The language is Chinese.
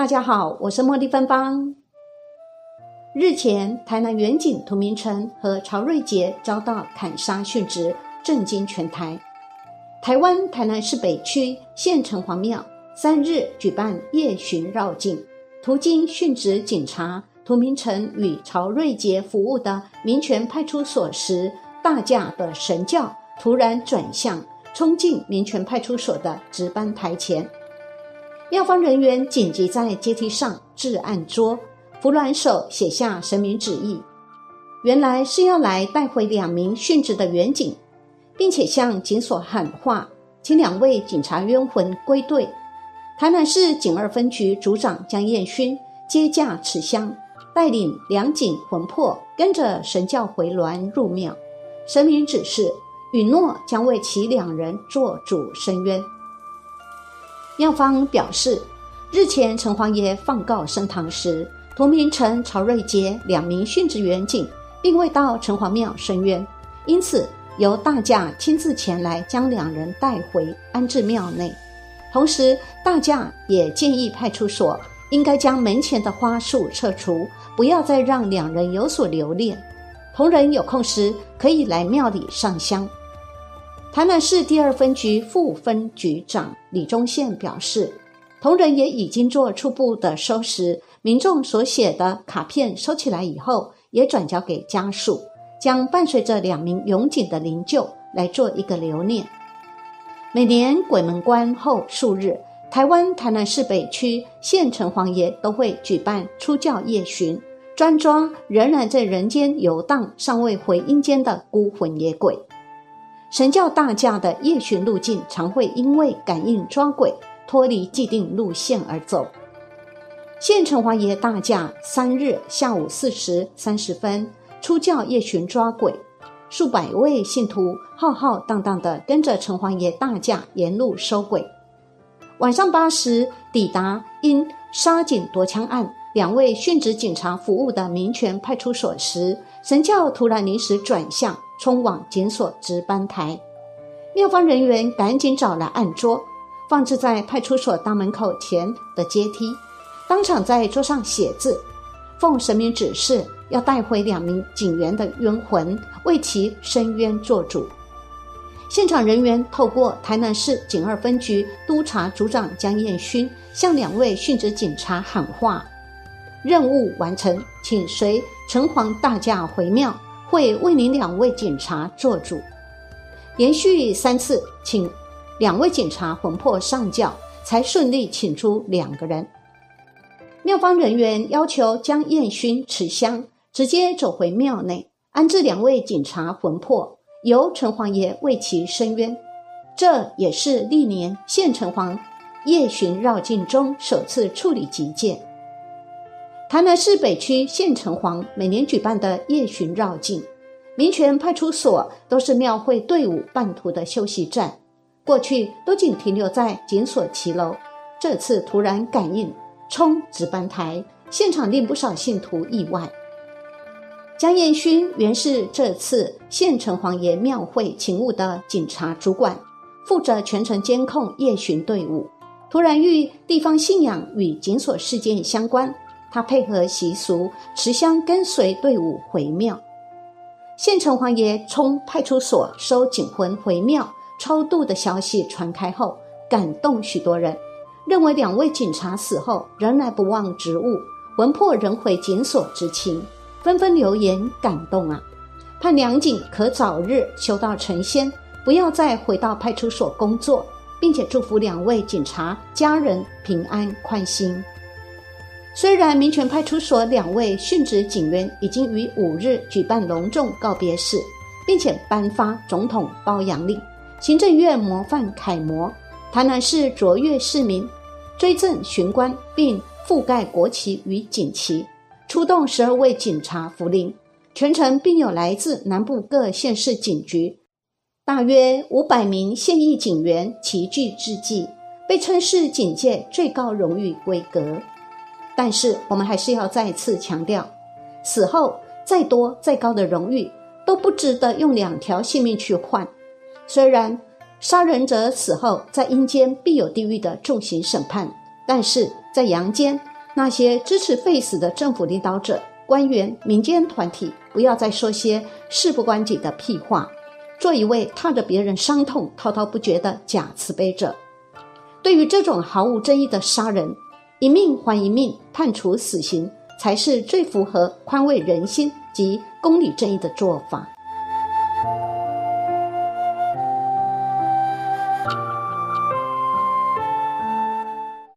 大家好，我是茉莉芬芳。日前，台南远景涂明成和曹瑞杰遭到砍杀殉职，震惊全台。台湾台南市北区县城隍庙三日举办夜巡绕境，途经殉职警察涂明成与曹瑞杰服务的民权派出所时，大架的神轿突然转向，冲进民权派出所的值班台前。庙方人员紧急在阶梯上置案桌，扶鸾手写下神明旨意。原来是要来带回两名殉职的员警，并且向警所喊话，请两位警察冤魂归队。台南市警二分局组长江彦勋接驾持香，带领两警魂魄跟着神教回銮入庙。神明指示，允诺将为其两人做主伸冤。庙方表示，日前城隍爷放告升堂时，涂明成、曹瑞杰两名殉职员警并未到城隍庙申冤，因此由大驾亲自前来将两人带回安置庙内。同时，大驾也建议派出所应该将门前的花束撤除，不要再让两人有所留恋。同仁有空时可以来庙里上香。台南市第二分局副分局长李忠宪表示，同仁也已经做初步的收拾，民众所写的卡片收起来以后，也转交给家属，将伴随着两名永警的灵柩来做一个留念。每年鬼门关后数日，台湾台南市北区县城隍爷都会举办出教夜巡，专抓仍然在人间游荡、尚未回阴间的孤魂野鬼。神教大驾的夜巡路径常会因为感应抓鬼，脱离既定路线而走。县城隍爷大驾三日下午四时三十分出教夜巡抓鬼，数百位信徒浩浩荡荡地跟着城隍爷大驾沿路收鬼。晚上八时抵达因杀警夺枪案两位殉职警察服务的民权派出所时，神教突然临时转向。冲往检所值班台，庙方人员赶紧找来案桌，放置在派出所大门口前的阶梯，当场在桌上写字，奉神明指示，要带回两名警员的冤魂，为其伸冤做主。现场人员透过台南市警二分局督察组长江彦勋，向两位殉职警察喊话：任务完成，请随城隍大驾回庙。会为您两位警察做主，连续三次请两位警察魂魄上轿，才顺利请出两个人。庙方人员要求将燕勋持香，直接走回庙内安置两位警察魂魄，由城隍爷为其伸冤。这也是历年县城隍夜巡绕境中首次处理急件。台南市北区县城隍每年举办的夜巡绕境，民权派出所都是庙会队伍半途的休息站，过去都仅停留在警所骑楼，这次突然感应冲值班台，现场令不少信徒意外。江彦勋原是这次县城隍爷庙会勤务的警察主管，负责全程监控夜巡队伍，突然遇地方信仰与警所事件相关。他配合习俗持香跟随队伍回庙，县城隍爷冲派出所收警魂回庙超度的消息传开后，感动许多人，认为两位警察死后仍然不忘职务，魂魄仍回警所之情，纷纷留言感动啊，盼两警可早日修道成仙，不要再回到派出所工作，并且祝福两位警察家人平安宽心。虽然民权派出所两位殉职警员已经于五日举办隆重告别式，并且颁发总统褒扬令，行政院模范楷模，台南市卓越市民追赠巡官，并覆盖国旗与锦旗，出动十二位警察扶灵，全程并有来自南部各县市警局大约五百名现役警员齐聚致祭，被称是警界最高荣誉规格。但是我们还是要再次强调死后再多再高的荣誉都不值得用两条性命去换。虽然杀人者死后在阴间必有地狱的重刑审判但是在阳间那些支持废死的政府领导者官员民间团体不要再说些事不关己的屁话做一位踏着别人伤痛滔滔不绝的假慈悲者。对于这种毫无争议的杀人一命还一命判处死刑才是最符合宽慰人心及公理正义的做法。